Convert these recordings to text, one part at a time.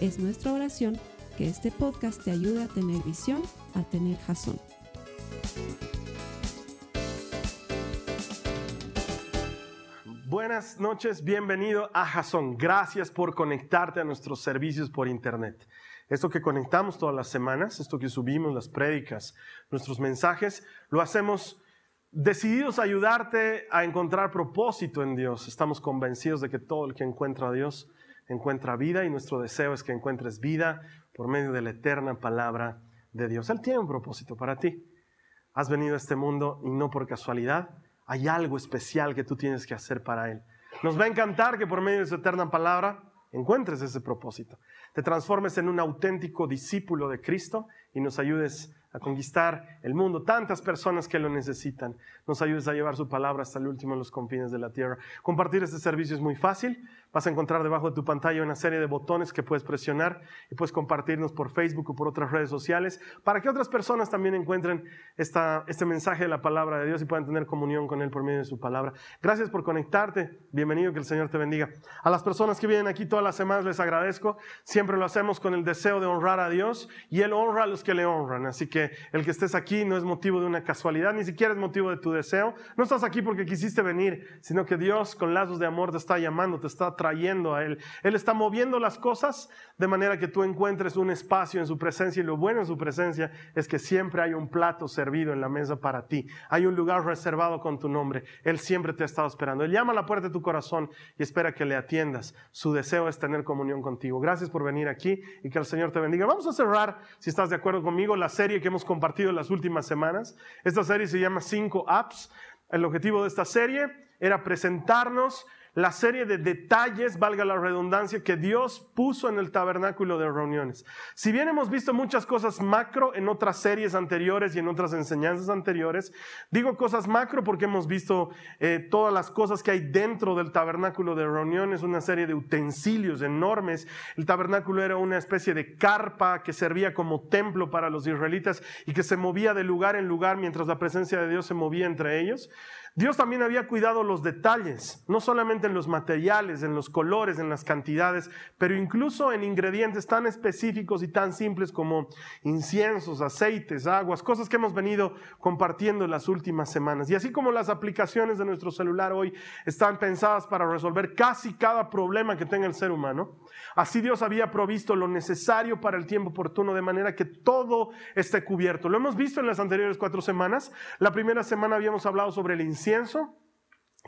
Es nuestra oración que este podcast te ayude a tener visión, a tener jazón. Buenas noches, bienvenido a Jason. Gracias por conectarte a nuestros servicios por internet. Esto que conectamos todas las semanas, esto que subimos, las prédicas, nuestros mensajes, lo hacemos decididos a ayudarte a encontrar propósito en Dios. Estamos convencidos de que todo el que encuentra a Dios encuentra vida y nuestro deseo es que encuentres vida por medio de la eterna palabra de Dios. Él tiene un propósito para ti. Has venido a este mundo y no por casualidad. Hay algo especial que tú tienes que hacer para Él. Nos va a encantar que por medio de su eterna palabra encuentres ese propósito. Te transformes en un auténtico discípulo de Cristo y nos ayudes a conquistar el mundo, tantas personas que lo necesitan. Nos ayudes a llevar su palabra hasta el último de los confines de la tierra. Compartir este servicio es muy fácil. Vas a encontrar debajo de tu pantalla una serie de botones que puedes presionar y puedes compartirnos por Facebook o por otras redes sociales para que otras personas también encuentren esta, este mensaje de la palabra de Dios y puedan tener comunión con Él por medio de su palabra. Gracias por conectarte. Bienvenido, que el Señor te bendiga. A las personas que vienen aquí todas las semanas les agradezco. Siempre lo hacemos con el deseo de honrar a Dios y Él honra a los que le honran. Así que el que estés aquí no es motivo de una casualidad, ni siquiera es motivo de tu deseo. No estás aquí porque quisiste venir, sino que Dios con lazos de amor te está llamando, te está trayendo a Él. Él está moviendo las cosas de manera que tú encuentres un espacio en su presencia y lo bueno en su presencia es que siempre hay un plato servido en la mesa para ti. Hay un lugar reservado con tu nombre. Él siempre te ha estado esperando. Él llama a la puerta de tu corazón y espera que le atiendas. Su deseo es tener comunión contigo. Gracias por venir aquí y que el Señor te bendiga. Vamos a cerrar, si estás de acuerdo conmigo, la serie que hemos compartido en las últimas semanas. Esta serie se llama Cinco Apps. El objetivo de esta serie era presentarnos la serie de detalles, valga la redundancia, que Dios puso en el tabernáculo de reuniones. Si bien hemos visto muchas cosas macro en otras series anteriores y en otras enseñanzas anteriores, digo cosas macro porque hemos visto eh, todas las cosas que hay dentro del tabernáculo de reuniones, una serie de utensilios enormes. El tabernáculo era una especie de carpa que servía como templo para los israelitas y que se movía de lugar en lugar mientras la presencia de Dios se movía entre ellos. Dios también había cuidado los detalles, no solamente en los materiales, en los colores, en las cantidades, pero incluso en ingredientes tan específicos y tan simples como inciensos, aceites, aguas, cosas que hemos venido compartiendo en las últimas semanas. Y así como las aplicaciones de nuestro celular hoy están pensadas para resolver casi cada problema que tenga el ser humano, así Dios había provisto lo necesario para el tiempo oportuno de manera que todo esté cubierto. Lo hemos visto en las anteriores cuatro semanas. La primera semana habíamos hablado sobre el incienso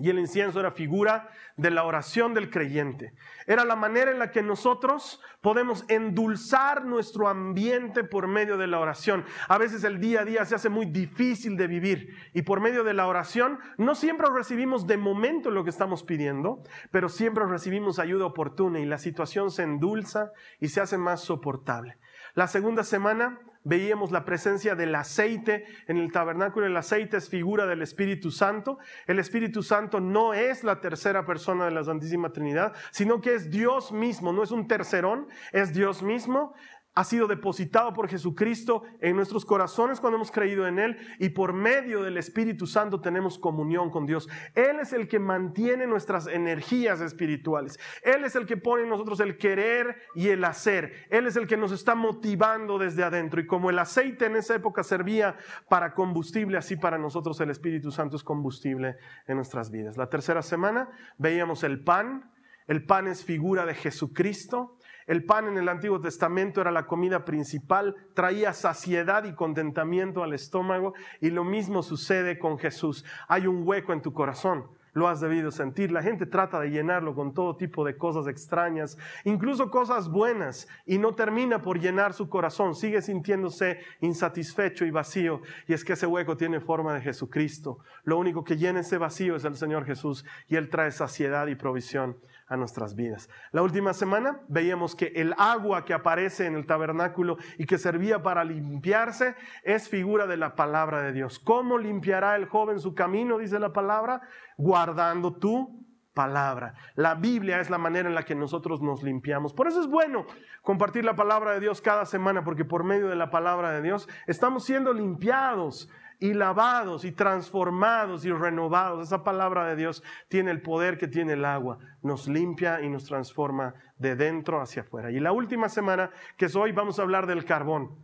y el incienso era figura de la oración del creyente. Era la manera en la que nosotros podemos endulzar nuestro ambiente por medio de la oración. A veces el día a día se hace muy difícil de vivir y por medio de la oración no siempre recibimos de momento lo que estamos pidiendo, pero siempre recibimos ayuda oportuna y la situación se endulza y se hace más soportable. La segunda semana veíamos la presencia del aceite en el tabernáculo. El aceite es figura del Espíritu Santo. El Espíritu Santo no es la tercera persona de la Santísima Trinidad, sino que es Dios mismo, no es un tercerón, es Dios mismo ha sido depositado por Jesucristo en nuestros corazones cuando hemos creído en Él y por medio del Espíritu Santo tenemos comunión con Dios. Él es el que mantiene nuestras energías espirituales. Él es el que pone en nosotros el querer y el hacer. Él es el que nos está motivando desde adentro. Y como el aceite en esa época servía para combustible, así para nosotros el Espíritu Santo es combustible en nuestras vidas. La tercera semana veíamos el pan. El pan es figura de Jesucristo. El pan en el Antiguo Testamento era la comida principal, traía saciedad y contentamiento al estómago y lo mismo sucede con Jesús. Hay un hueco en tu corazón, lo has debido sentir. La gente trata de llenarlo con todo tipo de cosas extrañas, incluso cosas buenas, y no termina por llenar su corazón. Sigue sintiéndose insatisfecho y vacío. Y es que ese hueco tiene forma de Jesucristo. Lo único que llena ese vacío es el Señor Jesús, y Él trae saciedad y provisión a nuestras vidas. La última semana veíamos que el agua que aparece en el tabernáculo y que servía para limpiarse es figura de la palabra de Dios. ¿Cómo limpiará el joven su camino? Dice la palabra, guardando tu palabra. La Biblia es la manera en la que nosotros nos limpiamos. Por eso es bueno compartir la palabra de Dios cada semana, porque por medio de la palabra de Dios estamos siendo limpiados y lavados y transformados y renovados. Esa palabra de Dios tiene el poder que tiene el agua. Nos limpia y nos transforma de dentro hacia afuera. Y la última semana, que es hoy, vamos a hablar del carbón.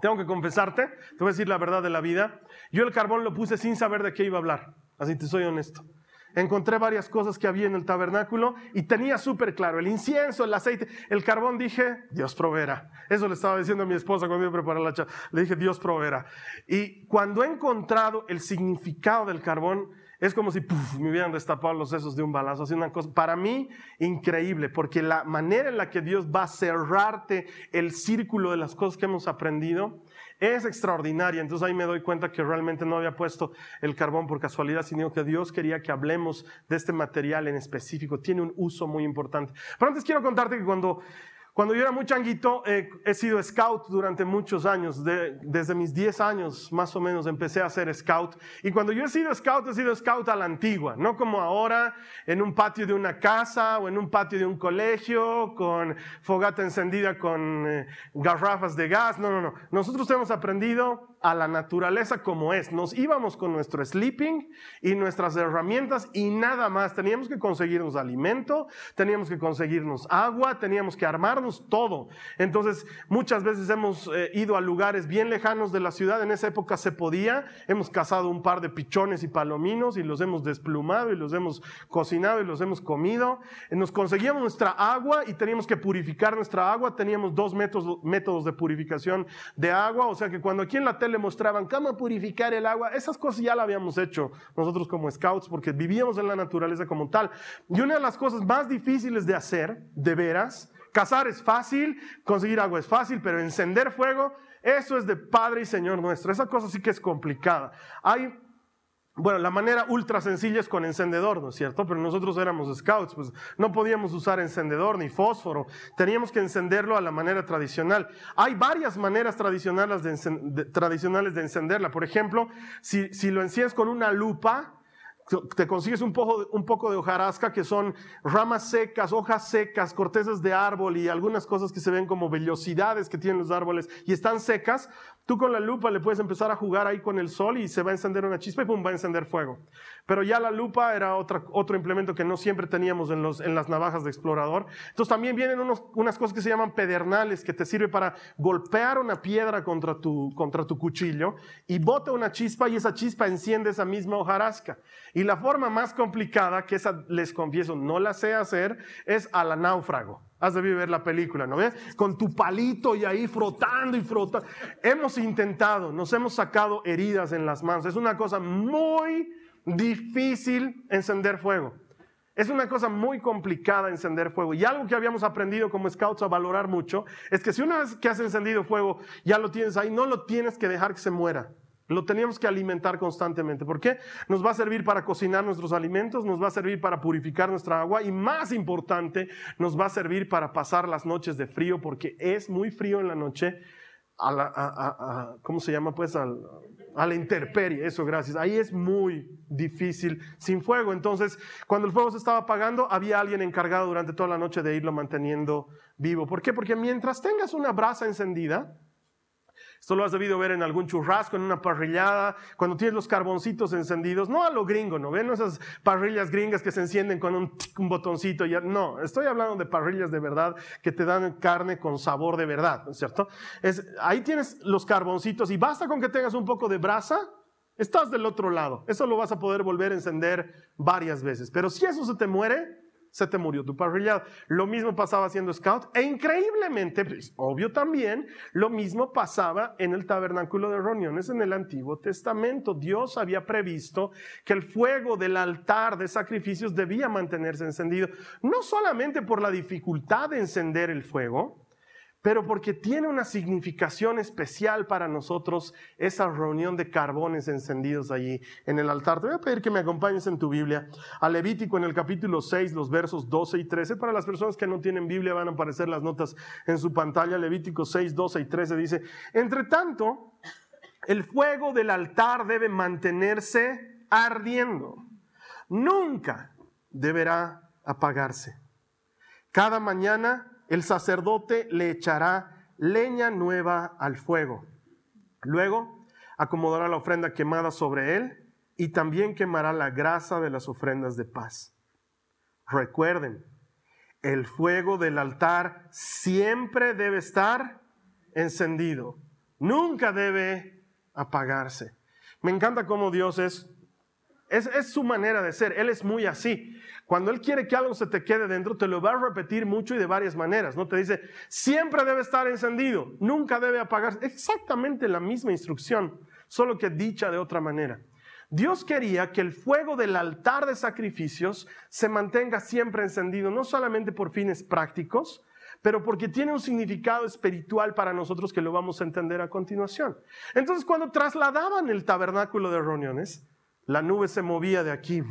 Tengo que confesarte, te voy a decir la verdad de la vida. Yo el carbón lo puse sin saber de qué iba a hablar. Así te soy honesto encontré varias cosas que había en el tabernáculo y tenía súper claro el incienso, el aceite, el carbón. Dije, Dios proveerá. Eso le estaba diciendo a mi esposa cuando iba a preparar la charla. Le dije, Dios proveerá. Y cuando he encontrado el significado del carbón, es como si me hubieran destapado los sesos de un balazo. Así una cosa, para mí, increíble, porque la manera en la que Dios va a cerrarte el círculo de las cosas que hemos aprendido es extraordinaria. Entonces ahí me doy cuenta que realmente no había puesto el carbón por casualidad, sino que Dios quería que hablemos de este material en específico. Tiene un uso muy importante. Pero antes quiero contarte que cuando cuando yo era muy changuito, eh, he sido scout durante muchos años. desde mis 10 años más o menos empecé a ser scout. Y cuando yo he sido scout, he sido scout a la antigua, no como ahora en un patio de una casa o en un patio de un colegio con fogata encendida con eh, garrafas de gas. No, no, no. Nosotros hemos aprendido a la naturaleza como es. Nos íbamos con nuestro sleeping y nuestras herramientas y nada más. Teníamos que conseguirnos alimento, teníamos que conseguirnos agua, teníamos que armarnos todo. Entonces, muchas veces hemos eh, ido a lugares bien lejanos de la ciudad. En esa época se podía. Hemos cazado un par de pichones y palominos y los hemos desplumado y los hemos cocinado y los hemos comido. Nos conseguíamos nuestra agua y teníamos que purificar nuestra agua. Teníamos dos métodos, métodos de purificación de agua. O sea que cuando aquí en la tele le mostraban cómo purificar el agua. Esas cosas ya las habíamos hecho nosotros como scouts porque vivíamos en la naturaleza como tal. Y una de las cosas más difíciles de hacer, de veras, cazar es fácil, conseguir agua es fácil, pero encender fuego, eso es de Padre y Señor nuestro. Esa cosa sí que es complicada. Hay bueno, la manera ultra sencilla es con encendedor, ¿no es cierto? Pero nosotros éramos scouts, pues no podíamos usar encendedor ni fósforo, teníamos que encenderlo a la manera tradicional. Hay varias maneras tradicionales de, encenderla. Por ejemplo, si, si lo enciendes con una lupa, te consigues un poco, un poco de hojarasca que son ramas secas, hojas secas, cortezas de árbol y algunas cosas que se ven como vellosidades que tienen los árboles y están secas, Tú con la lupa le puedes empezar a jugar ahí con el sol y se va a encender una chispa y pum, va a encender fuego. Pero ya la lupa era otra, otro implemento que no siempre teníamos en, los, en las navajas de explorador. Entonces también vienen unos, unas cosas que se llaman pedernales, que te sirve para golpear una piedra contra tu, contra tu cuchillo y bota una chispa y esa chispa enciende esa misma hojarasca. Y la forma más complicada, que esa les confieso no la sé hacer, es a la náufrago. Has de ver la película, ¿no ves? Con tu palito y ahí frotando y frotando. Hemos intentado, nos hemos sacado heridas en las manos. Es una cosa muy difícil encender fuego. Es una cosa muy complicada encender fuego. Y algo que habíamos aprendido como scouts a valorar mucho es que si una vez que has encendido fuego ya lo tienes ahí, no lo tienes que dejar que se muera. Lo teníamos que alimentar constantemente. ¿Por qué? Nos va a servir para cocinar nuestros alimentos, nos va a servir para purificar nuestra agua y más importante, nos va a servir para pasar las noches de frío porque es muy frío en la noche. A ¿Cómo se llama? Pues a la intemperie, eso, gracias. Ahí es muy difícil sin fuego. Entonces, cuando el fuego se estaba apagando, había alguien encargado durante toda la noche de irlo manteniendo vivo. ¿Por qué? Porque mientras tengas una brasa encendida, esto lo has debido ver en algún churrasco, en una parrillada, cuando tienes los carboncitos encendidos, no a lo gringo, ¿no ven? Esas parrillas gringas que se encienden con un, botoncito. Ya, no, estoy hablando de parrillas de verdad que te dan carne con sabor de verdad, ¿no es cierto? Es, ahí tienes los carboncitos y basta con que tengas un poco de brasa, estás del otro lado. Eso lo vas a poder volver a encender varias veces. Pero si eso se te muere, se te murió tu parrillado. Lo mismo pasaba haciendo scout e increíblemente, pues, obvio también, lo mismo pasaba en el tabernáculo de reuniones en el Antiguo Testamento. Dios había previsto que el fuego del altar de sacrificios debía mantenerse encendido, no solamente por la dificultad de encender el fuego, pero porque tiene una significación especial para nosotros esa reunión de carbones encendidos allí en el altar. Te voy a pedir que me acompañes en tu Biblia a Levítico en el capítulo 6, los versos 12 y 13. Para las personas que no tienen Biblia van a aparecer las notas en su pantalla. Levítico 6, 12 y 13 dice, entre tanto, el fuego del altar debe mantenerse ardiendo. Nunca deberá apagarse. Cada mañana el sacerdote le echará leña nueva al fuego. Luego acomodará la ofrenda quemada sobre él y también quemará la grasa de las ofrendas de paz. Recuerden, el fuego del altar siempre debe estar encendido, nunca debe apagarse. Me encanta cómo Dios es, es, su manera de ser, Él es muy así. Cuando Él quiere que algo se te quede dentro, te lo va a repetir mucho y de varias maneras. No te dice, siempre debe estar encendido, nunca debe apagarse. Exactamente la misma instrucción, solo que dicha de otra manera. Dios quería que el fuego del altar de sacrificios se mantenga siempre encendido, no solamente por fines prácticos, pero porque tiene un significado espiritual para nosotros que lo vamos a entender a continuación. Entonces, cuando trasladaban el tabernáculo de reuniones, la nube se movía de aquí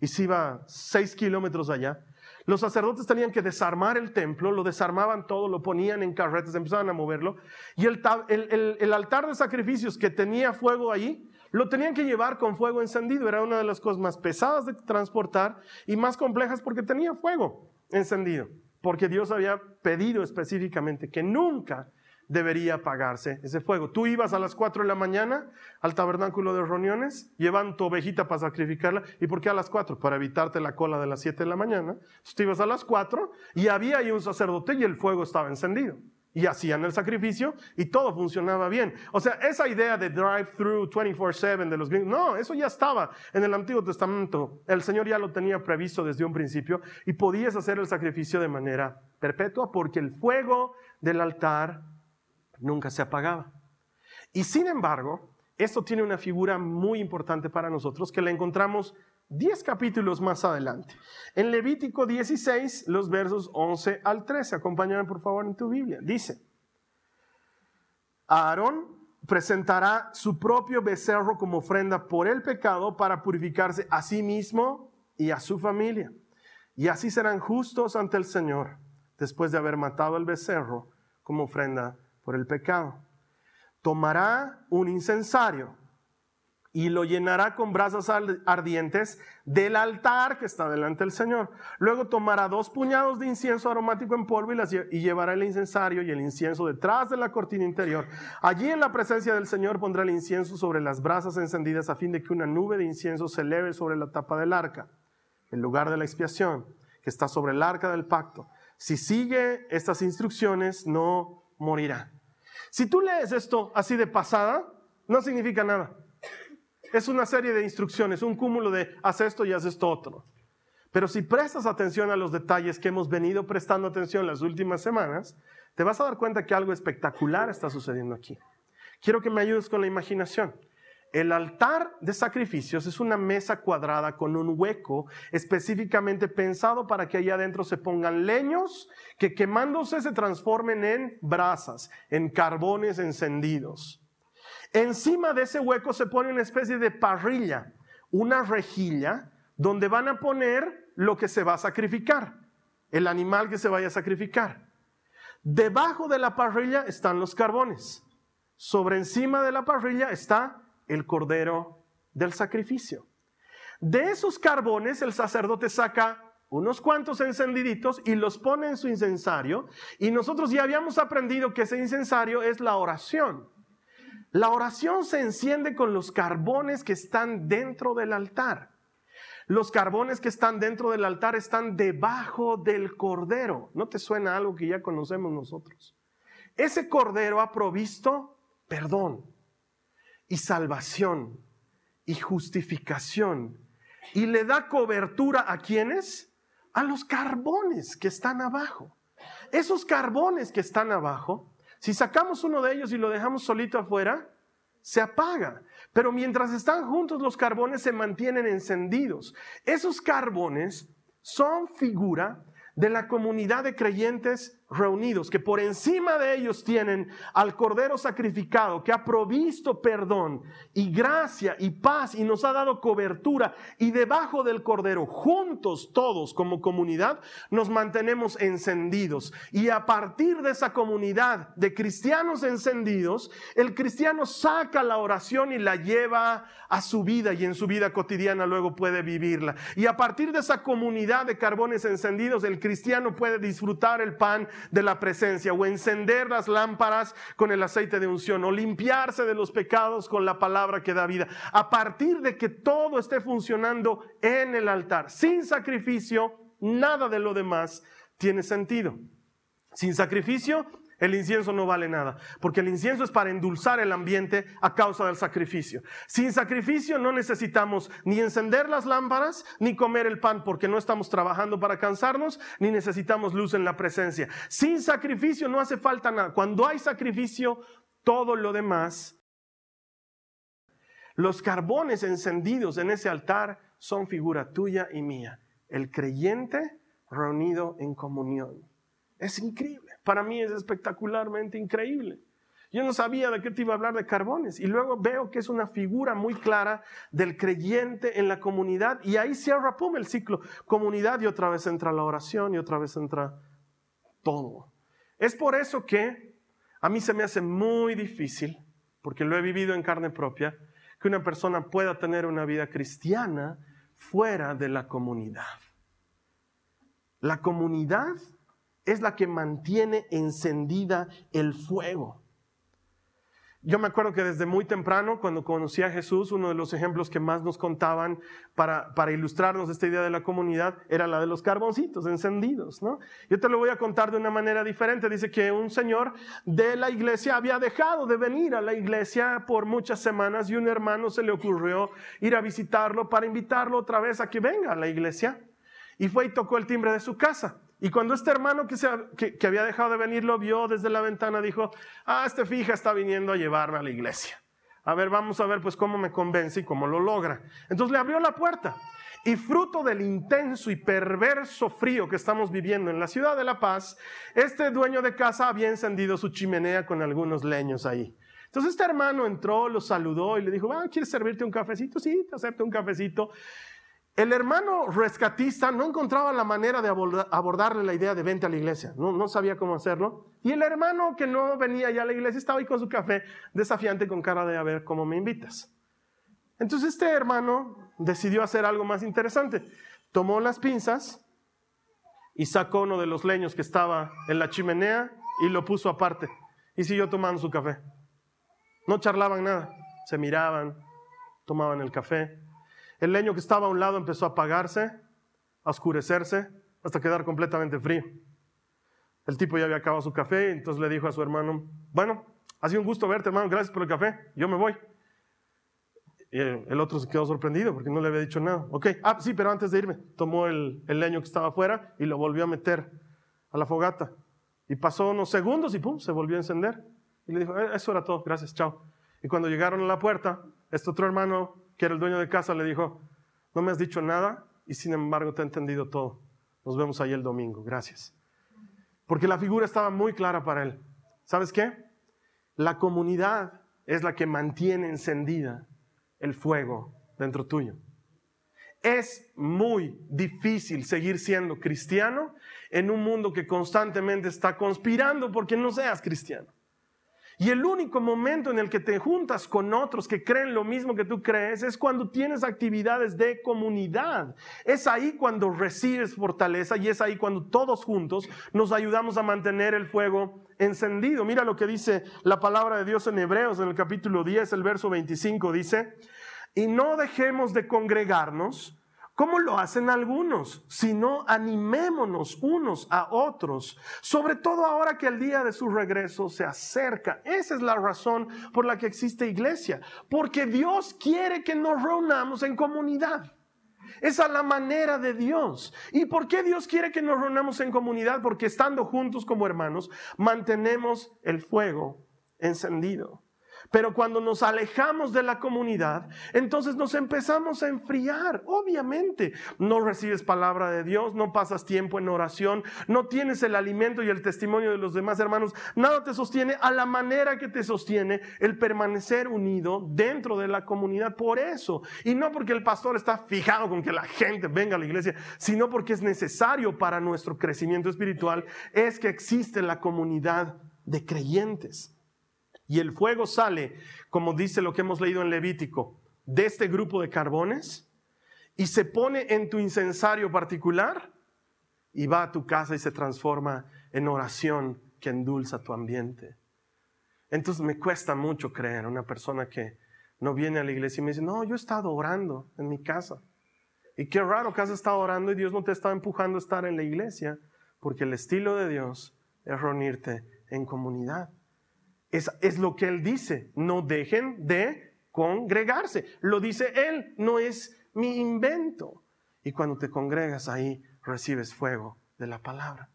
y se iba seis kilómetros allá. Los sacerdotes tenían que desarmar el templo, lo desarmaban todo, lo ponían en carretas, empezaban a moverlo. Y el, altar de sacrificios que tenía fuego allí, lo tenían que llevar con fuego encendido. Era una de las cosas más pesadas de transportar y más complejas porque tenía fuego encendido. Porque Dios había pedido específicamente que nunca debería apagarse ese fuego. Tú ibas a las 4 de la mañana al tabernáculo de reuniones, llevan tu ovejita para sacrificarla. ¿Y por qué a las 4? Para evitarte la cola de las 7 de la mañana. Entonces tú ibas a las 4 y había ahí un sacerdote y el fuego estaba encendido. Y hacían el sacrificio y todo funcionaba bien. O sea, esa idea de drive-through 24/7 de los gringos, no, eso ya estaba en el Antiguo Testamento. El Señor ya lo tenía previsto desde un principio y podías hacer el sacrificio de manera perpetua porque el fuego del altar nunca se apagaba. Y sin embargo, esto tiene una figura muy importante para nosotros que la encontramos 10 capítulos más adelante. En Levítico 16, los versos 11 al 13. Acompáñame por favor en tu Biblia. Dice, Aarón presentará su propio becerro como ofrenda por el pecado para purificarse a sí mismo y a su familia. Y así serán justos ante el Señor después de haber matado al becerro como ofrenda por el pecado. Tomará un incensario y lo llenará con brasas ardientes del altar que está delante del Señor. Luego tomará dos puñados de incienso aromático en polvo y, llevará el incensario y el incienso detrás de la cortina interior. Allí en la presencia del Señor pondrá el incienso sobre las brasas encendidas a fin de que una nube de incienso se eleve sobre la tapa del arca, el lugar de la expiación, que está sobre el arca del pacto. Si sigue estas instrucciones, no morirá. Si tú lees esto así de pasada, no significa nada. Es una serie de instrucciones, un cúmulo de haz esto y haz esto otro. Pero si prestas atención a los detalles que hemos venido prestando atención las últimas semanas, te vas a dar cuenta que algo espectacular está sucediendo aquí. Quiero que me ayudes con la imaginación. El altar de sacrificios es una mesa cuadrada con un hueco específicamente pensado para que allá adentro se pongan leños que quemándose se transformen en brasas, en carbones encendidos. Encima de ese hueco se pone una especie de parrilla, una rejilla donde van a poner lo que se va a sacrificar, el animal que se vaya a sacrificar. Debajo de la parrilla están los carbones. Sobre encima de la parrilla está el cordero del sacrificio. De esos carbones el sacerdote saca unos cuantos encendiditos y los pone en su incensario. Y nosotros ya habíamos aprendido que ese incensario es la oración. La oración se enciende con los carbones que están dentro del altar. Los carbones que están dentro del altar están debajo del cordero. ¿No te suena algo que ya conocemos nosotros? Ese cordero ha provisto perdón, y salvación y justificación. Y le da cobertura a quienes? A los carbones que están abajo. Esos carbones que están abajo, si sacamos uno de ellos y lo dejamos solito afuera, se apaga. Pero mientras están juntos los carbones se mantienen encendidos. Esos carbones son figura de la comunidad de creyentes reunidos, que por encima de ellos tienen al Cordero sacrificado, que ha provisto perdón y gracia y paz y nos ha dado cobertura, y debajo del Cordero, juntos todos como comunidad, nos mantenemos encendidos. Y a partir de esa comunidad de cristianos encendidos, el cristiano saca la oración y la lleva a su vida y en su vida cotidiana luego puede vivirla. Y a partir de esa comunidad de carbones encendidos, el cristiano puede disfrutar el pan de la presencia o encender las lámparas con el aceite de unción o limpiarse de los pecados con la palabra que da vida. A partir de que todo esté funcionando en el altar, sin sacrificio, nada de lo demás tiene sentido. Sin sacrificio, el incienso no vale nada, porque el incienso es para endulzar el ambiente a causa del sacrificio. Sin sacrificio no necesitamos ni encender las lámparas, ni comer el pan, porque no estamos trabajando para cansarnos, ni necesitamos luz en la presencia. Sin sacrificio no hace falta nada. Cuando hay sacrificio, todo lo demás, los carbones encendidos en ese altar son figura tuya y mía. El creyente reunido en comunión. Es increíble. Para mí es espectacularmente increíble. Yo no sabía de qué te iba a hablar de carbones y luego veo que es una figura muy clara del creyente en la comunidad y ahí cierra pum el ciclo. Comunidad y otra vez entra la oración y otra vez entra todo. Es por eso que a mí se me hace muy difícil, porque lo he vivido en carne propia, que una persona pueda tener una vida cristiana fuera de la comunidad. La comunidad es la que mantiene encendida el fuego. Yo me acuerdo que desde muy temprano, cuando conocí a Jesús, uno de los ejemplos que más nos contaban para, para ilustrarnos esta idea de la comunidad era la de los carboncitos encendidos. ¿no? Yo te lo voy a contar de una manera diferente. Dice que un señor de la iglesia había dejado de venir a la iglesia por muchas semanas y un hermano se le ocurrió ir a visitarlo para invitarlo otra vez a que venga a la iglesia. Y fue y tocó el timbre de su casa. Y cuando este hermano que, había dejado de venir lo vio desde la ventana, dijo, ah, este fija está viniendo a llevarme a la iglesia. A ver, vamos a ver pues cómo me convence y cómo lo logra. Entonces le abrió la puerta. Y fruto del intenso y perverso frío que estamos viviendo en la ciudad de La Paz, este dueño de casa había encendido su chimenea con algunos leños ahí. Entonces este hermano entró, lo saludó y le dijo, ah, ¿quieres servirte un cafecito? Sí, te acepto un cafecito. El hermano rescatista no encontraba la manera de abordarle la idea de vente a la iglesia, no, no, sabía cómo hacerlo. Y el hermano que no venía ya a la iglesia estaba ahí con su café desafiante con cara de a ver cómo me invitas. Entonces este hermano decidió hacer algo más interesante. Tomó las pinzas y sacó uno de los leños que estaba en la chimenea y lo puso aparte y siguió tomando su café. No charlaban nada, se miraban, tomaban el café. El leño que estaba a un lado empezó a apagarse, a oscurecerse, hasta quedar completamente frío. El tipo ya había acabado su café, entonces le dijo a su hermano, bueno, ha sido un gusto verte, hermano, gracias por el café, yo me voy. Y el otro se quedó sorprendido porque no le había dicho nada. Ok, ah, sí, pero antes de irme, tomó el, leño que estaba afuera y lo volvió a meter a la fogata. Y pasó unos segundos y pum, se volvió a encender. Y le dijo, eh, eso era todo, gracias, chao. Y cuando llegaron a la puerta, este otro hermano que era el dueño de casa, le dijo, no me has dicho nada y sin embargo te he entendido todo. Nos vemos ahí el domingo, gracias. Porque la figura estaba muy clara para él. ¿Sabes qué? La comunidad es la que mantiene encendida el fuego dentro tuyo. Es muy difícil seguir siendo cristiano en un mundo que constantemente está conspirando porque no seas cristiano. Y el único momento en el que te juntas con otros que creen lo mismo que tú crees es cuando tienes actividades de comunidad. Es ahí cuando recibes fortaleza y es ahí cuando todos juntos nos ayudamos a mantener el fuego encendido. Mira lo que dice la palabra de Dios en Hebreos en el capítulo 10, el verso 25 dice, y no dejemos de congregarnos ¿Cómo lo hacen algunos? Sino animémonos unos a otros, sobre todo ahora que el día de su regreso se acerca. Esa es la razón por la que existe iglesia, porque Dios quiere que nos reunamos en comunidad. Esa es la manera de Dios. ¿Y por qué Dios quiere que nos reunamos en comunidad? Porque estando juntos como hermanos, mantenemos el fuego encendido. Pero cuando nos alejamos de la comunidad, entonces nos empezamos a enfriar. Obviamente, no recibes palabra de Dios, no pasas tiempo en oración, no tienes el alimento y el testimonio de los demás hermanos. Nada te sostiene a la manera que te sostiene el permanecer unido dentro de la comunidad. Por eso, y no porque el pastor está fijado con que la gente venga a la iglesia, sino porque es necesario para nuestro crecimiento espiritual, es que existe la comunidad de creyentes. Y el fuego sale, como dice lo que hemos leído en Levítico, de este grupo de carbones y se pone en tu incensario particular y va a tu casa y se transforma en oración que endulza tu ambiente. Entonces me cuesta mucho creer una persona que no viene a la iglesia y me dice, no, yo he estado orando en mi casa. Y qué raro que has estado orando y Dios no te está empujando a estar en la iglesia, porque el estilo de Dios es reunirte en comunidad. Es, lo que Él dice. No dejen de congregarse. Lo dice Él, no es mi invento. Y cuando te congregas ahí, recibes fuego de la palabra.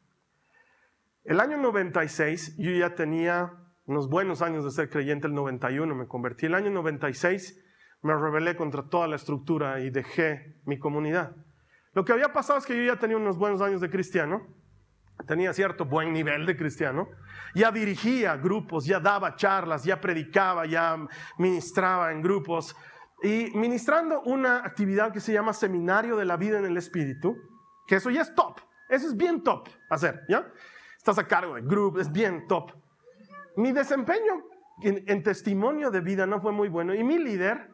El año 96, yo ya tenía unos buenos años de ser creyente, el 91 me convertí. El año 96 me rebelé contra toda la estructura y dejé mi comunidad. Lo que había pasado es que yo ya tenía unos buenos años de cristiano tenía cierto buen nivel de cristiano, ya dirigía grupos, ya daba charlas, ya predicaba, ya ministraba en grupos. Y ministrando una actividad que se llama Seminario de la Vida en el Espíritu, que eso ya es top, eso es bien top hacer, ¿ya? Estás a cargo de grupos, es bien top. Mi desempeño en, en testimonio de vida no fue muy bueno y mi líder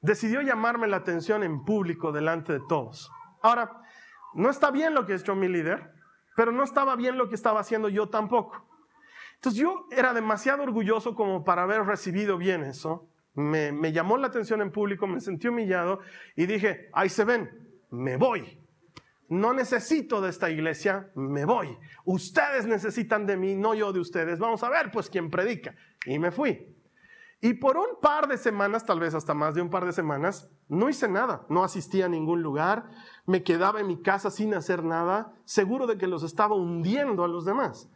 decidió llamarme la atención en público delante de todos. Ahora, no está bien lo que ha hecho mi líder, pero no estaba bien lo que estaba haciendo yo tampoco. Entonces yo era demasiado orgulloso como para haber recibido bien eso. Me, llamó la atención en público, me sentí humillado y dije, ahí se ven, me voy. No necesito de esta iglesia, me voy. Ustedes necesitan de mí, no yo de ustedes. Vamos a ver pues quién predica. Y me fui. Y por un par de semanas, tal vez hasta más de un par de semanas, no hice nada, no asistí a ningún lugar, me quedaba en mi casa sin hacer nada, seguro de que los estaba hundiendo a los demás.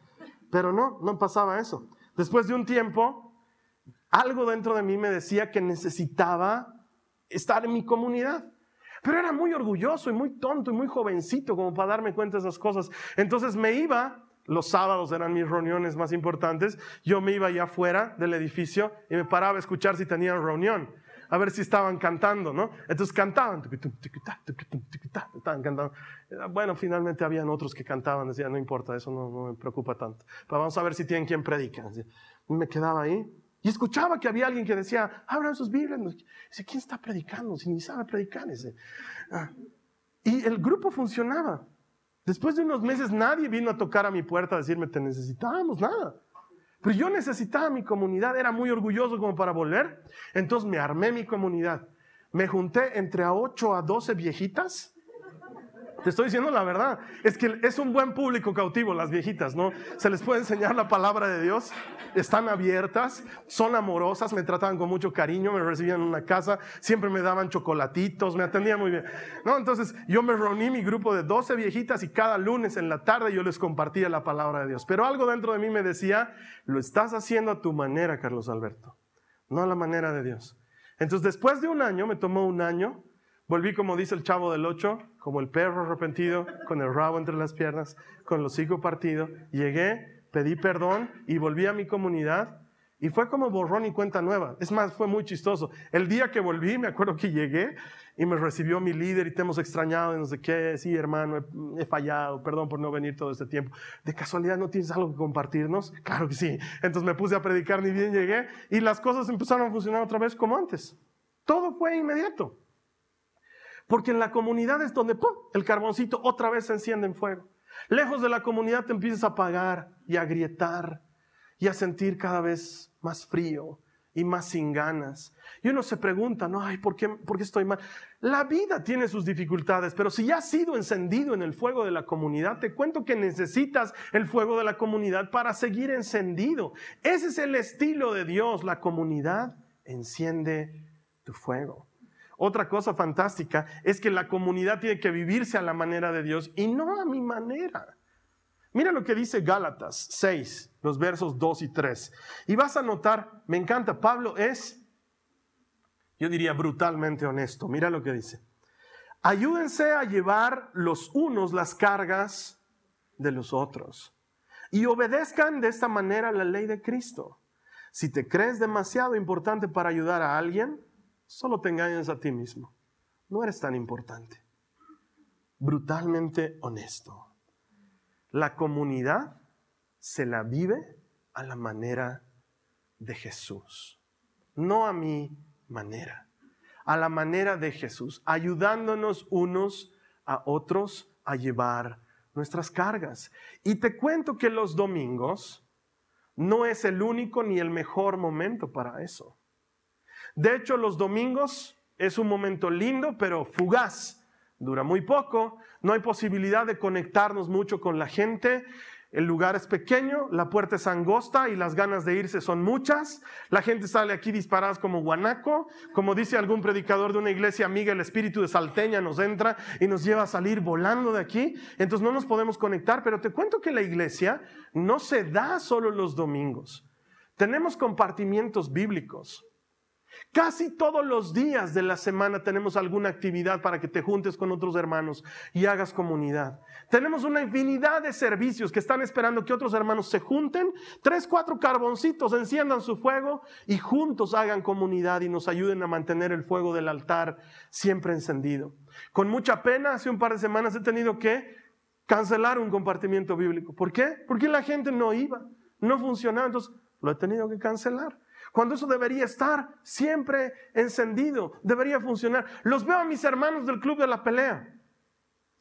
Pero no, no pasaba eso. Después de un tiempo, algo dentro de mí me decía que necesitaba estar en mi comunidad. Pero era muy orgulloso y muy tonto y muy jovencito como para darme cuenta de esas cosas. Entonces me iba los sábados eran mis reuniones más importantes, yo me iba allá afuera del edificio y me paraba a escuchar si tenían reunión, a ver si estaban cantando, ¿no? Entonces cantaban, estaban cantando. Bueno, finalmente habían otros que cantaban, decía, no importa, eso no, me preocupa tanto. Pero vamos a ver si tienen quien predica. Me quedaba ahí y escuchaba que había alguien que decía, abran sus Biblias. Dice, ¿quién está predicando? Si ni sabe predicar. Ese. Ah. Y el grupo funcionaba. Después de unos meses nadie vino a tocar a mi puerta a decirme, te necesitábamos, nada. Pero yo necesitaba mi comunidad, era muy orgulloso como para volver. Entonces me armé mi comunidad. Me junté entre a 8 a 12 viejitas te estoy diciendo la verdad. Es que es un buen público cautivo, las viejitas, ¿no? Se les puede enseñar la palabra de Dios. Están abiertas, son amorosas, me trataban con mucho cariño, me recibían en una casa, siempre me daban chocolatitos, me atendían muy bien. ¿No? Entonces yo me reuní mi grupo de 12 viejitas y cada lunes en la tarde yo les compartía la palabra de Dios. Pero algo dentro de mí me decía, lo estás haciendo a tu manera, Carlos Alberto, no a la manera de Dios. Entonces después de un año, me tomó un año, Volví, como dice el chavo del 8, como el perro arrepentido, con el rabo entre las piernas, con el hocico partido. Llegué, pedí perdón y volví a mi comunidad. Y fue como borrón y cuenta nueva. Es más, fue muy chistoso. El día que volví, me acuerdo que llegué y me recibió mi líder y te hemos extrañado y no sé qué. Sí, hermano, he, he, fallado, perdón por no venir todo este tiempo. ¿De casualidad no tienes algo que compartirnos? Claro que sí. Entonces me puse a predicar, ni bien llegué y las cosas empezaron a funcionar otra vez como antes. Todo fue inmediato. Porque en la comunidad es donde el carboncito otra vez se enciende en fuego. Lejos de la comunidad te empiezas a apagar y a agrietar y a sentir cada vez más frío y más sin ganas. Y uno se pregunta, no, ay, ¿por qué, ¿por qué estoy mal? La vida tiene sus dificultades, pero si ya has sido encendido en el fuego de la comunidad, te cuento que necesitas el fuego de la comunidad para seguir encendido. Ese es el estilo de Dios. La comunidad enciende tu fuego. Otra cosa fantástica es que la comunidad tiene que vivirse a la manera de Dios y no a mi manera. Mira lo que dice Gálatas 6, los versos 2 y 3. Y vas a notar, me encanta, Pablo es, yo diría, brutalmente honesto. Mira lo que dice. Ayúdense a llevar los unos las cargas de los otros y obedezcan de esta manera la ley de Cristo. Si te crees demasiado importante para ayudar a alguien, solo te engañas a ti mismo. No eres tan importante. Brutalmente honesto. La comunidad se la vive a la manera de Jesús, no a mi manera, a la manera de Jesús, ayudándonos unos a otros a llevar nuestras cargas. Y te cuento que los domingos no es el único ni el mejor momento para eso. De hecho, los domingos es un momento lindo, pero fugaz. Dura muy poco, no hay posibilidad de conectarnos mucho con la gente. El lugar es pequeño, la puerta es angosta y las ganas de irse son muchas. La gente sale aquí disparada como guanaco. Como dice algún predicador de una iglesia amiga, el espíritu de salteña nos entra y nos lleva a salir volando de aquí. Entonces no nos podemos conectar, pero te cuento que la iglesia no se da solo los domingos. Tenemos compartimientos bíblicos. Casi todos los días de la semana tenemos alguna actividad para que te juntes con otros hermanos y hagas comunidad. Tenemos una infinidad de servicios que están esperando que otros hermanos se junten, tres, cuatro carboncitos, enciendan su fuego y juntos hagan comunidad y nos ayuden a mantener el fuego del altar siempre encendido. Con mucha pena, hace un par de semanas he tenido que cancelar un compartimiento bíblico. ¿Por qué? Porque la gente no iba, no funcionaba, entonces lo he tenido que cancelar cuando eso debería estar siempre encendido, debería funcionar. Los veo a mis hermanos del club de la pelea.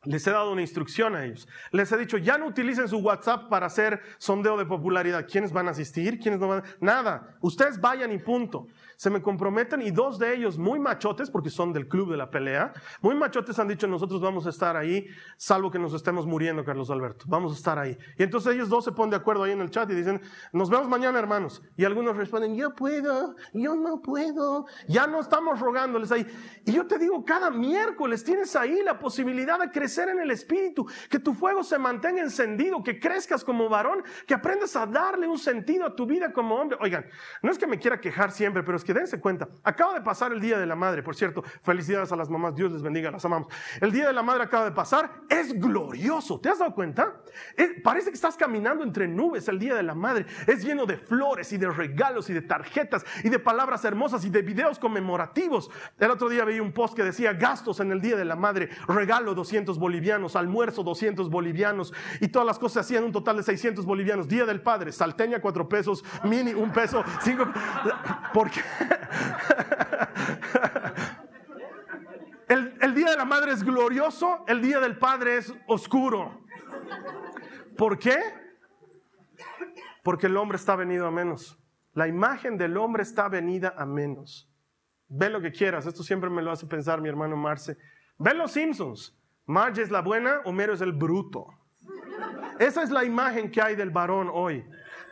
Les he dado una instrucción a ellos. Les he dicho, ya no utilicen su WhatsApp para hacer sondeo de popularidad. ¿Quiénes van a asistir? ¿Quiénes no van? Nada. Ustedes vayan y punto se me comprometen y dos de ellos muy machotes, porque son del club de la pelea, muy machotes han dicho, nosotros vamos a estar ahí, salvo que nos estemos muriendo, Carlos Alberto, vamos a estar ahí. Y entonces ellos dos se ponen de acuerdo ahí en el chat y dicen, nos vemos mañana hermanos. Y algunos responden, yo puedo, yo no puedo, ya no estamos rogándoles ahí. Y yo te digo, cada miércoles tienes ahí la posibilidad de crecer en el espíritu, que tu fuego se mantenga encendido, que crezcas como varón, que aprendas a darle un sentido a tu vida como hombre. Oigan, no es que me quiera quejar siempre, pero es que dense cuenta, acaba de pasar el Día de la Madre, por cierto, felicidades a las mamás, Dios les bendiga, las amamos. El Día de la Madre acaba de pasar, es glorioso, ¿te has dado cuenta? parece que estás caminando entre nubes el Día de la Madre, es lleno de flores y de regalos y de tarjetas y de palabras hermosas y de videos conmemorativos. El otro día vi un post que decía gastos en el Día de la Madre, regalo 200 bolivianos, almuerzo 200 bolivianos y todas las cosas hacían un total de 600 bolivianos. Día del Padre, salteña 4 pesos, mini un peso, 5. ¿Por qué? El, día de la madre es glorioso, el día del padre es oscuro. ¿Por qué? Porque el hombre está venido a menos. La imagen del hombre está venida a menos. Ve lo que quieras, esto siempre me lo hace pensar mi hermano Marce. Ve los Simpsons. Marge es la buena, Homero es el bruto. Esa es la imagen que hay del varón hoy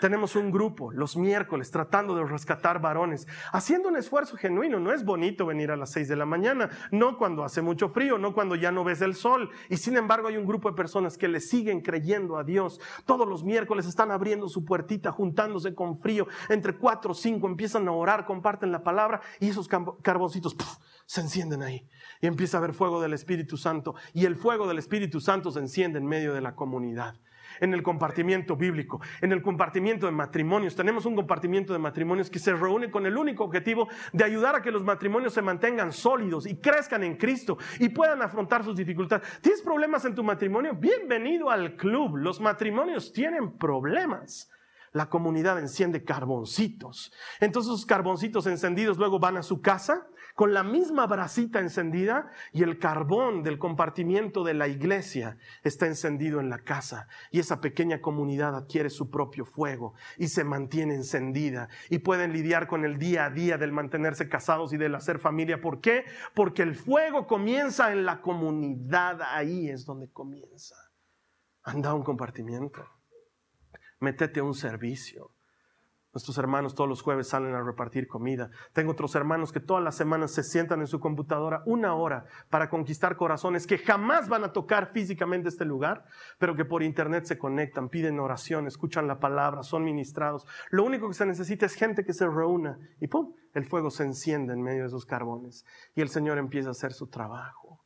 tenemos un grupo los miércoles tratando de rescatar varones, haciendo un esfuerzo genuino. No es bonito venir a las 6 de la mañana, no cuando hace mucho frío, no cuando ya no ves el sol. Y sin embargo hay un grupo de personas que le siguen creyendo a Dios. Todos los miércoles están abriendo su puertita, juntándose con frío. Entre 4 o 5 empiezan a orar, comparten la palabra y esos carboncitos se encienden ahí. Y empieza a haber fuego del Espíritu Santo. Y el fuego del Espíritu Santo se enciende en medio de la comunidad en el compartimiento bíblico, en el compartimiento de matrimonios. Tenemos un compartimiento de matrimonios que se reúne con el único objetivo de ayudar a que los matrimonios se mantengan sólidos y crezcan en Cristo y puedan afrontar sus dificultades. ¿Tienes problemas en tu matrimonio? Bienvenido al club. Los matrimonios tienen problemas la comunidad enciende carboncitos. Entonces esos carboncitos encendidos luego van a su casa con la misma brasita encendida y el carbón del compartimiento de la iglesia está encendido en la casa y esa pequeña comunidad adquiere su propio fuego y se mantiene encendida y pueden lidiar con el día a día del mantenerse casados y del hacer familia. ¿Por qué? Porque el fuego comienza en la comunidad, ahí es donde comienza. Anda un compartimiento, métete a un servicio Nuestros hermanos todos los jueves salen a repartir comida. Tengo otros hermanos que todas las semanas se sientan en su computadora una hora para conquistar corazones que jamás van a tocar físicamente este lugar, pero que por internet se conectan, piden oración, escuchan la palabra, son ministrados. Lo único que se necesita es gente que se reúna y ¡pum! El fuego se enciende en medio de esos carbones y el Señor empieza a hacer su trabajo.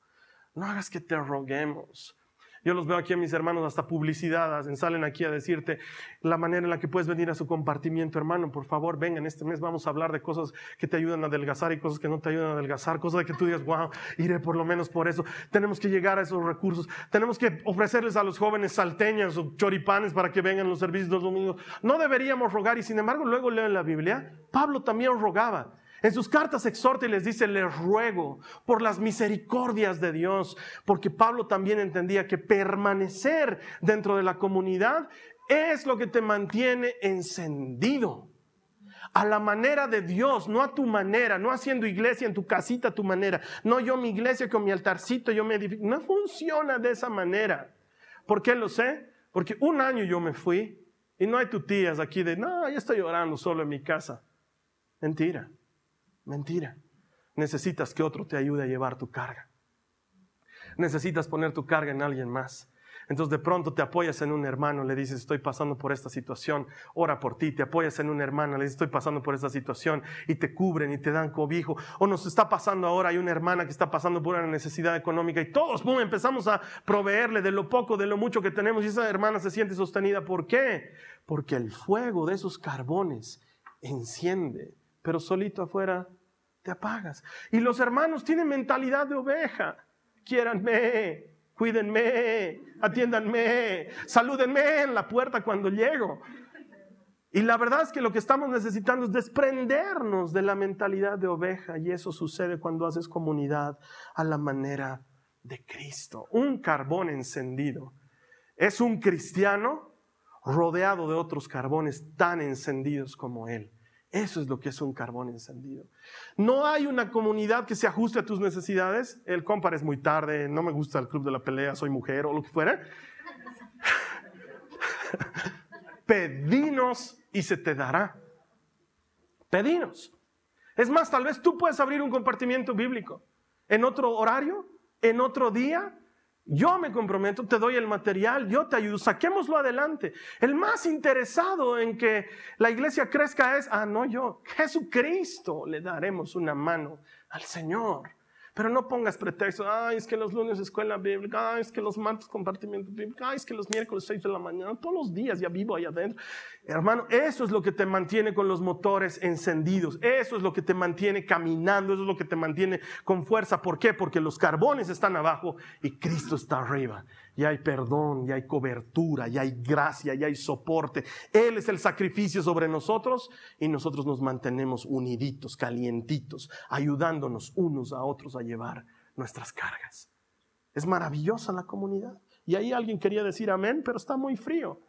No hagas que te roguemos. Yo los veo aquí a mis hermanos, hasta publicidad, salen aquí a decirte la manera en la que puedes venir a su compartimiento, hermano, por favor, vengan, este mes vamos a hablar de cosas que te ayudan a adelgazar y cosas que no te ayudan a adelgazar, cosas de que tú digas, wow, iré por lo menos por eso. Tenemos que llegar a esos recursos, tenemos que ofrecerles a los jóvenes salteñas o choripanes para que vengan los servicios los domingos. No deberíamos rogar y sin embargo luego leo en la Biblia, Pablo también rogaba. En sus cartas exhorta y les dice, les ruego por las misericordias de Dios, porque Pablo también entendía que permanecer dentro de la comunidad es lo que te mantiene encendido. A la manera de Dios, no a tu manera, no haciendo iglesia en tu casita a tu manera, no yo mi iglesia con mi altarcito, yo me edifico. No funciona de esa manera. ¿Por qué lo sé? Porque un año yo me fui y no hay tu tías aquí de, no, yo estoy orando solo en mi casa. Mentira. Mentira. Necesitas que otro te ayude a llevar tu carga. Necesitas poner tu carga en alguien más. Entonces de pronto te apoyas en un hermano, le dices, estoy pasando por esta situación, ora por ti, te apoyas en un hermano, le dices, estoy pasando por esta situación y te cubren y te dan cobijo. O nos está pasando ahora, hay una hermana que está pasando por una necesidad económica y todos boom, empezamos a proveerle de lo poco, de lo mucho que tenemos y esa hermana se siente sostenida. ¿Por qué? Porque el fuego de esos carbones enciende, pero solito afuera te apagas. Y los hermanos tienen mentalidad de oveja. Quiéranme, cuídenme, atiéndanme, salúdenme en la puerta cuando llego. Y la verdad es que lo que estamos necesitando es desprendernos de la mentalidad de oveja y eso sucede cuando haces comunidad a la manera de Cristo. Un carbón encendido es un cristiano rodeado de otros carbones tan encendidos como él. Eso es lo que es un carbón encendido. No hay una comunidad que se ajuste a tus necesidades. El compar es muy tarde, no me gusta el club de la pelea, soy mujer o lo que fuera. Pedinos y se te dará. Pedinos. Es más, tal vez tú puedes abrir un compartimiento bíblico en otro horario, en otro día, yo me comprometo, te doy el material, yo te ayudo, saquémoslo adelante. El más interesado en que la iglesia crezca es, ah, no yo, Jesucristo, le daremos una mano al Señor. Pero no pongas pretextos, ay, es que los lunes escuela bíblica, ay, es que los martes compartimiento bíblico, ay, es que los miércoles 6 de la mañana, todos los días ya vivo ahí adentro. Hermano, eso es lo que te mantiene con los motores encendidos, eso es lo que te mantiene caminando, eso es lo que te mantiene con fuerza. ¿Por qué? Porque los carbones están abajo y Cristo está arriba y hay perdón, y hay cobertura, y hay gracia, y hay soporte. Él es el sacrificio sobre nosotros y nosotros nos mantenemos uniditos, calientitos, ayudándonos unos a otros a llevar nuestras cargas. Es maravillosa la comunidad. Y ahí alguien quería decir amén, pero está muy frío.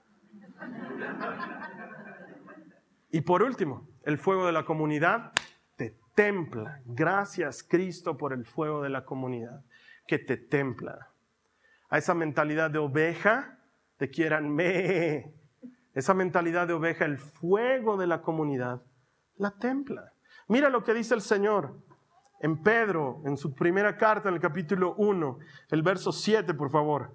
Y por último, el fuego de la comunidad te templa. Gracias Cristo por el fuego de la comunidad que te templa a esa mentalidad de oveja, te quieran me. Esa mentalidad de oveja, el fuego de la comunidad, la templa. Mira lo que dice el Señor en Pedro, en su primera carta, en el capítulo 1, el verso 7, por favor.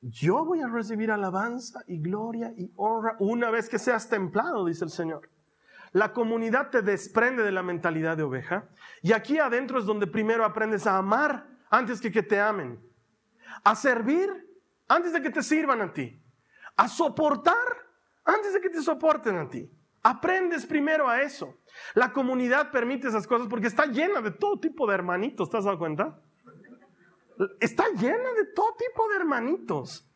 Yo voy a recibir alabanza y gloria y honra una vez que seas templado, dice el Señor. La comunidad te desprende de la mentalidad de oveja y aquí adentro es donde primero aprendes a amar antes que que te amen. A servir antes de que te sirvan a ti. A soportar antes de que te soporten a ti. Aprendes primero a eso. La comunidad permite esas cosas porque está llena de todo tipo de hermanitos. ¿Te has dado cuenta? Está llena de todo tipo de hermanitos.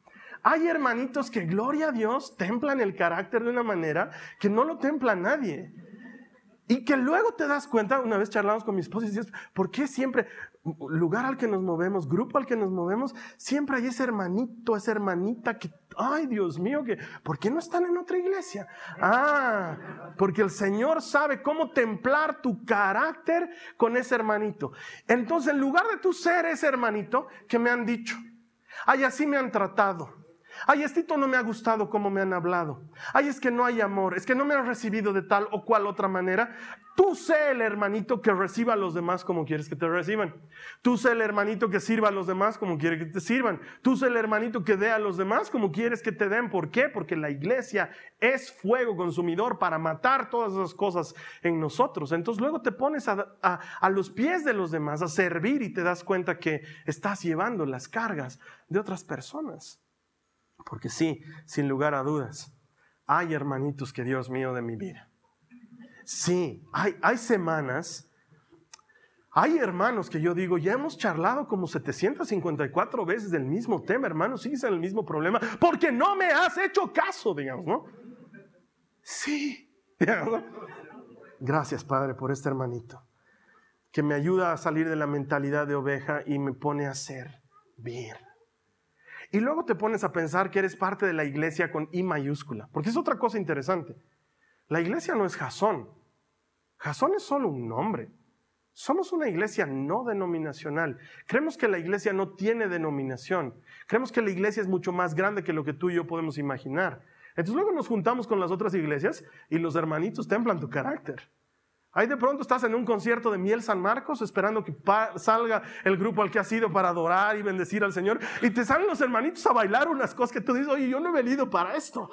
Hay hermanitos que, gloria a Dios, templan el carácter de una manera que no lo templa nadie. Y que luego te das cuenta, una vez charlamos con mi esposa y dices, ¿por qué siempre, lugar al que nos movemos, grupo al que nos movemos, siempre hay ese hermanito, esa hermanita que, ay Dios mío, que, ¿por qué no están en otra iglesia? Ah, porque el Señor sabe cómo templar tu carácter con ese hermanito. Entonces, en lugar de tú ser ese hermanito que me han dicho, ay, así me han tratado. Ay, estito no me ha gustado cómo me han hablado. Ay, es que no hay amor, es que no me han recibido de tal o cual otra manera. Tú sé el hermanito que reciba a los demás como quieres que te reciban. Tú sé el hermanito que sirva a los demás como quieres que te sirvan. Tú sé el hermanito que dé a los demás como quieres que te den. ¿Por qué? Porque la iglesia es fuego consumidor para matar todas esas cosas en nosotros. Entonces luego te pones a los pies de los demás a servir y te das cuenta que estás llevando las cargas de otras personas. Porque sí, sin lugar a dudas, hay hermanitos que Dios mío de mi vida. Sí, hay, hay semanas, hay hermanos que yo digo, ya hemos charlado como 754 veces del mismo tema, hermano, sigues en el mismo problema, porque no me has hecho caso, digamos, ¿no? Sí, Gracias, Padre, por este hermanito, que me ayuda a salir de la mentalidad de oveja y me pone a servir. Y luego te pones a pensar que eres parte de la iglesia con I mayúscula, porque es otra cosa interesante. La iglesia no es Jasón. Jasón es solo un nombre. Somos una iglesia no denominacional. Creemos que la iglesia no tiene denominación. Creemos que la iglesia es mucho más grande que lo que tú y yo podemos imaginar. Entonces luego nos juntamos con las otras iglesias y los hermanitos templan tu carácter. Ahí de pronto estás en un concierto de Miel San Marcos esperando que salga el grupo al que has ido para adorar y bendecir al Señor. Y te salen los hermanitos a bailar unas cosas que tú dices, oye, yo no he venido para esto.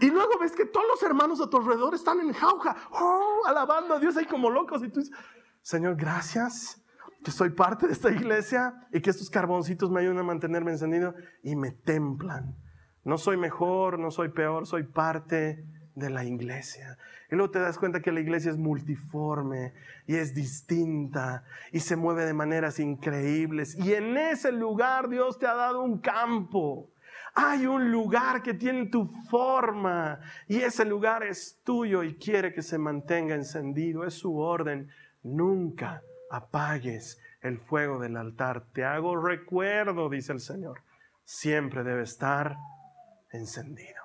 Y luego ves que todos los hermanos a tu alrededor están en jauja, oh, alabando a Dios ahí como locos. Y tú dices, Señor, gracias que soy parte de esta iglesia y que estos carboncitos me ayudan a mantenerme encendido y me templan. No soy mejor, no soy peor, soy parte de la iglesia. Y luego te das cuenta que la iglesia es multiforme y es distinta y se mueve de maneras increíbles. Y en ese lugar Dios te ha dado un campo. Hay un lugar que tiene tu forma y ese lugar es tuyo y quiere que se mantenga encendido. Es su orden. Nunca apagues el fuego del altar. Te hago recuerdo, dice el Señor. Siempre debe estar encendido.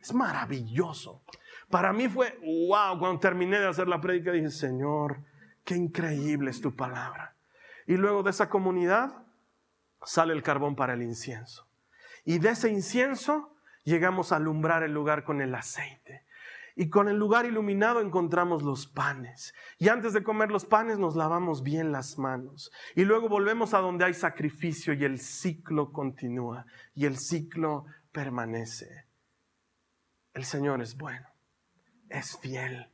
Es maravilloso. Para mí fue, wow, cuando terminé de hacer la prédica dije, Señor, qué increíble es tu palabra. Y luego de esa comunidad sale el carbón para el incienso. Y de ese incienso llegamos a alumbrar el lugar con el aceite. Y con el lugar iluminado encontramos los panes. Y antes de comer los panes nos lavamos bien las manos. Y luego volvemos a donde hay sacrificio y el ciclo continúa. Y el ciclo permanece. El Señor es bueno, es fiel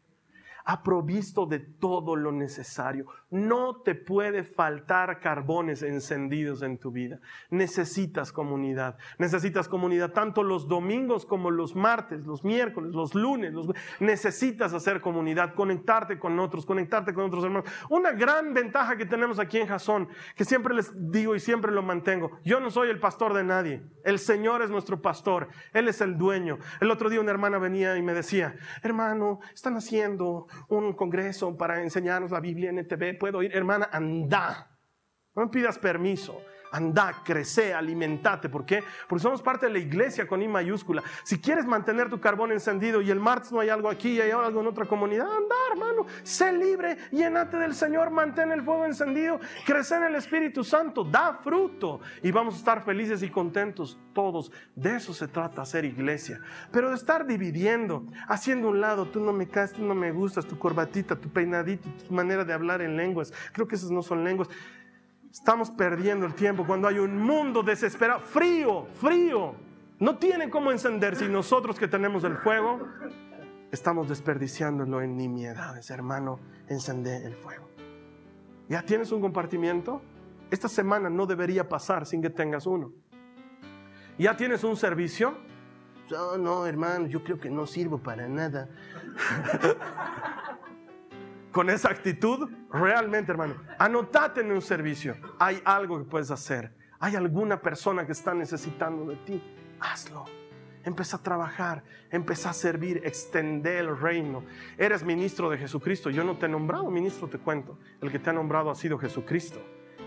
ha provisto de todo lo necesario. No te puede faltar carbones encendidos en tu vida. Necesitas comunidad. Necesitas comunidad tanto los domingos como los martes, los miércoles, los lunes. Necesitas hacer comunidad, conectarte con otros, conectarte con otros hermanos. Una gran ventaja que tenemos aquí en Jasón, que siempre les digo y siempre lo mantengo. Yo no soy el pastor de nadie. El Señor es nuestro pastor. Él es el dueño. El otro día una hermana venía y me decía, hermano, están haciendo un congreso para enseñarnos la Biblia en TV, puedo ir, hermana, anda. No me pidas permiso. Anda, crece, alimentate. ¿Por qué? Porque somos parte de la iglesia con I mayúscula. Si quieres mantener tu carbón encendido y el martes no hay algo aquí y hay algo en otra comunidad, anda, hermano. Sé libre, llénate del Señor, mantén el fuego encendido, crece en el Espíritu Santo, da fruto y vamos a estar felices y contentos todos. De eso se trata ser iglesia. Pero de estar dividiendo, haciendo un lado, tú no me caes, tú no me gustas, tu corbatita, tu peinadito, tu manera de hablar en lenguas. Creo que esas no son lenguas. Estamos perdiendo el tiempo cuando hay un mundo desesperado, frío, frío. No tiene cómo encenderse y nosotros que tenemos el fuego estamos desperdiciándolo en nimiedades, hermano. Encende el fuego. ¿Ya tienes un compartimiento? Esta semana no debería pasar sin que tengas uno. ¿Ya tienes un servicio? No, no, hermano, yo creo que no sirvo para nada. con esa actitud, realmente, hermano, anotate en un servicio. Hay algo que puedes hacer. Hay alguna persona que está necesitando de ti. hazlo. Empieza a trabajar, empieza a servir, extender el reino. Eres ministro de Jesucristo. Yo no te he nombrado ministro, te cuento. El que te ha nombrado ha sido Jesucristo.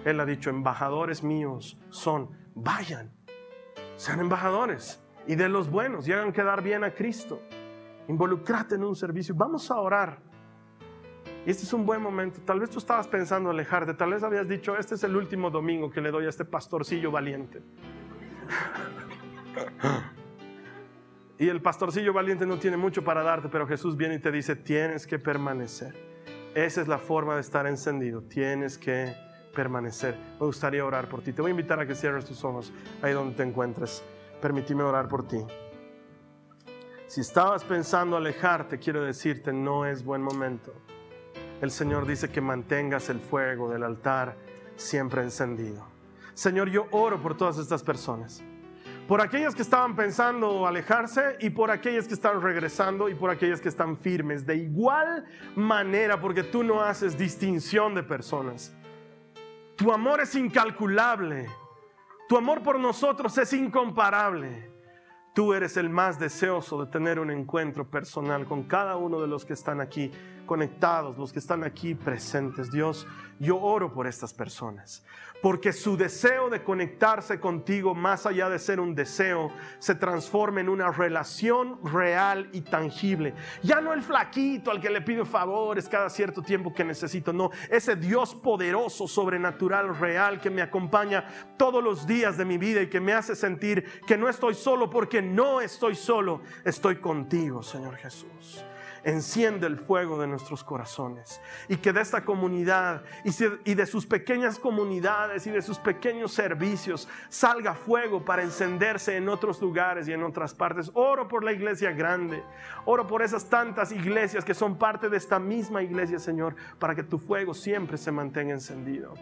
Él ha dicho, embajadores míos son, vayan, sean embajadores y de los buenos y hagan quedar bien a Cristo. Involucrate en un servicio. Vamos a orar. Y este es un buen momento. Tal vez tú estabas pensando alejarte. Tal vez habías dicho, este es el último domingo que le doy a este pastorcillo valiente. Y el pastorcillo valiente no tiene mucho para darte, pero Jesús viene y te dice, tienes que permanecer. Esa es la forma de estar encendido. Tienes que permanecer. Me gustaría orar por ti. Te voy a invitar a que cierres tus ojos ahí donde te encuentres. Permíteme orar por ti. Si estabas pensando alejarte, quiero decirte, no es buen momento. El Señor dice que mantengas el fuego del altar siempre encendido. Señor, yo oro por todas estas personas por aquellas que estaban pensando alejarse y por aquellas que están regresando y por aquellas que están firmes. De igual manera, porque tú no haces distinción de personas. Tu amor es incalculable. Tu amor por nosotros es incomparable. Tú eres el más deseoso de tener un encuentro personal con cada uno de los que están aquí conectados, los que están aquí presentes. Dios, yo oro por estas personas, porque su deseo de conectarse contigo, más allá de ser un deseo, se transforma en una relación real y tangible. Ya no el flaquito al que le pido favores cada cierto tiempo que necesito, no, ese Dios poderoso, sobrenatural, real, que me acompaña todos los días de mi vida y que me hace sentir que no estoy solo porque no estoy solo, estoy contigo, Señor Jesús enciende el fuego de nuestros corazones y que de esta comunidad y de sus pequeñas comunidades y de sus pequeños servicios salga fuego para encenderse en otros lugares y en otras partes. Oro por la iglesia grande, oro por esas tantas iglesias que son parte de esta misma iglesia, Señor, para que tu fuego siempre se mantenga encendido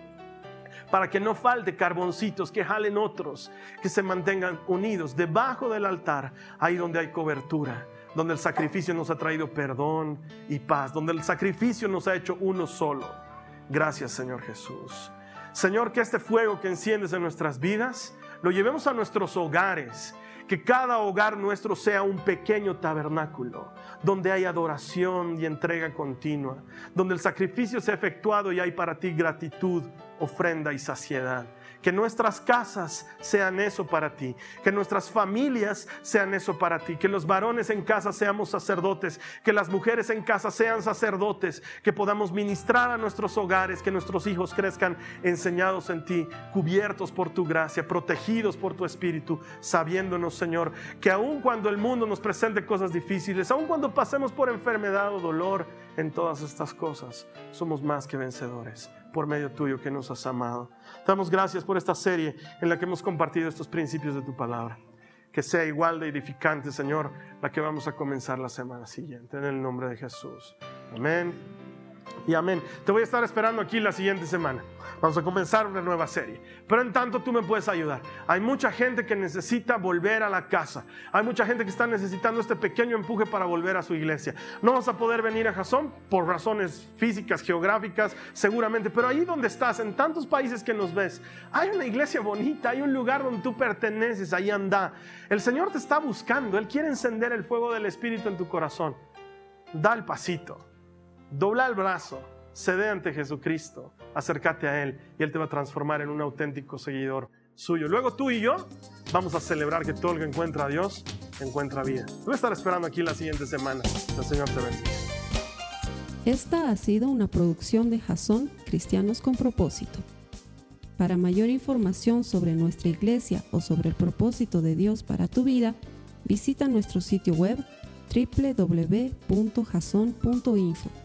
para que no falte carboncitos, que jalen otros, que se mantengan unidos debajo del altar, ahí donde hay cobertura, donde el sacrificio nos ha traído perdón y paz, donde el sacrificio nos ha hecho uno solo. Gracias Señor Jesús. Señor, que este fuego que enciendes en nuestras vidas lo llevemos a nuestros hogares, que cada hogar nuestro sea un pequeño tabernáculo, donde hay adoración y entrega continua, donde el sacrificio sea efectuado y hay para ti gratitud, ofrenda y saciedad. Que nuestras casas sean eso para ti. Que nuestras familias sean eso para ti. Que los varones en casa seamos sacerdotes. Que las mujeres en casa sean sacerdotes. Que podamos ministrar a nuestros hogares. Que nuestros hijos crezcan enseñados en ti, cubiertos por tu gracia, protegidos por tu espíritu, sabiéndonos, Señor, que aun cuando el mundo nos presente cosas difíciles, aun cuando pasemos por enfermedad o dolor, en todas estas cosas somos más que vencedores por medio tuyo que nos has amado. Damos gracias por esta serie en la que hemos compartido estos principios de tu palabra. Que sea igual de edificante, Señor, la que vamos a comenzar la semana siguiente. En el nombre de Jesús. Amén y amén. Te voy a estar esperando aquí la siguiente semana. Vamos a comenzar una nueva serie. Pero en tanto tú me puedes ayudar. Hay mucha gente que necesita volver a la casa. Hay mucha gente que está necesitando este pequeño empuje para volver a su iglesia. No vas a poder venir a Jasón por razones físicas, geográficas, seguramente. Pero ahí donde estás, en tantos países que nos ves, hay una iglesia bonita, hay un lugar donde tú perteneces, ahí anda. El Señor te está buscando. Él quiere encender el fuego del Espíritu en tu corazón. Da el pasito dobla el brazo, cede ante Jesucristo, acércate a Él y Él te va a transformar en un auténtico seguidor suyo. Luego tú y yo vamos a celebrar que todo el que encuentra a Dios encuentra vida. Voy a estar esperando aquí la siguiente semana. El Señor te bendiga. Esta ha sido una producción de Jason Cristianos con Propósito. Para mayor información sobre nuestra iglesia o sobre el propósito de Dios para tu vida, visita nuestro sitio web www.jason.info.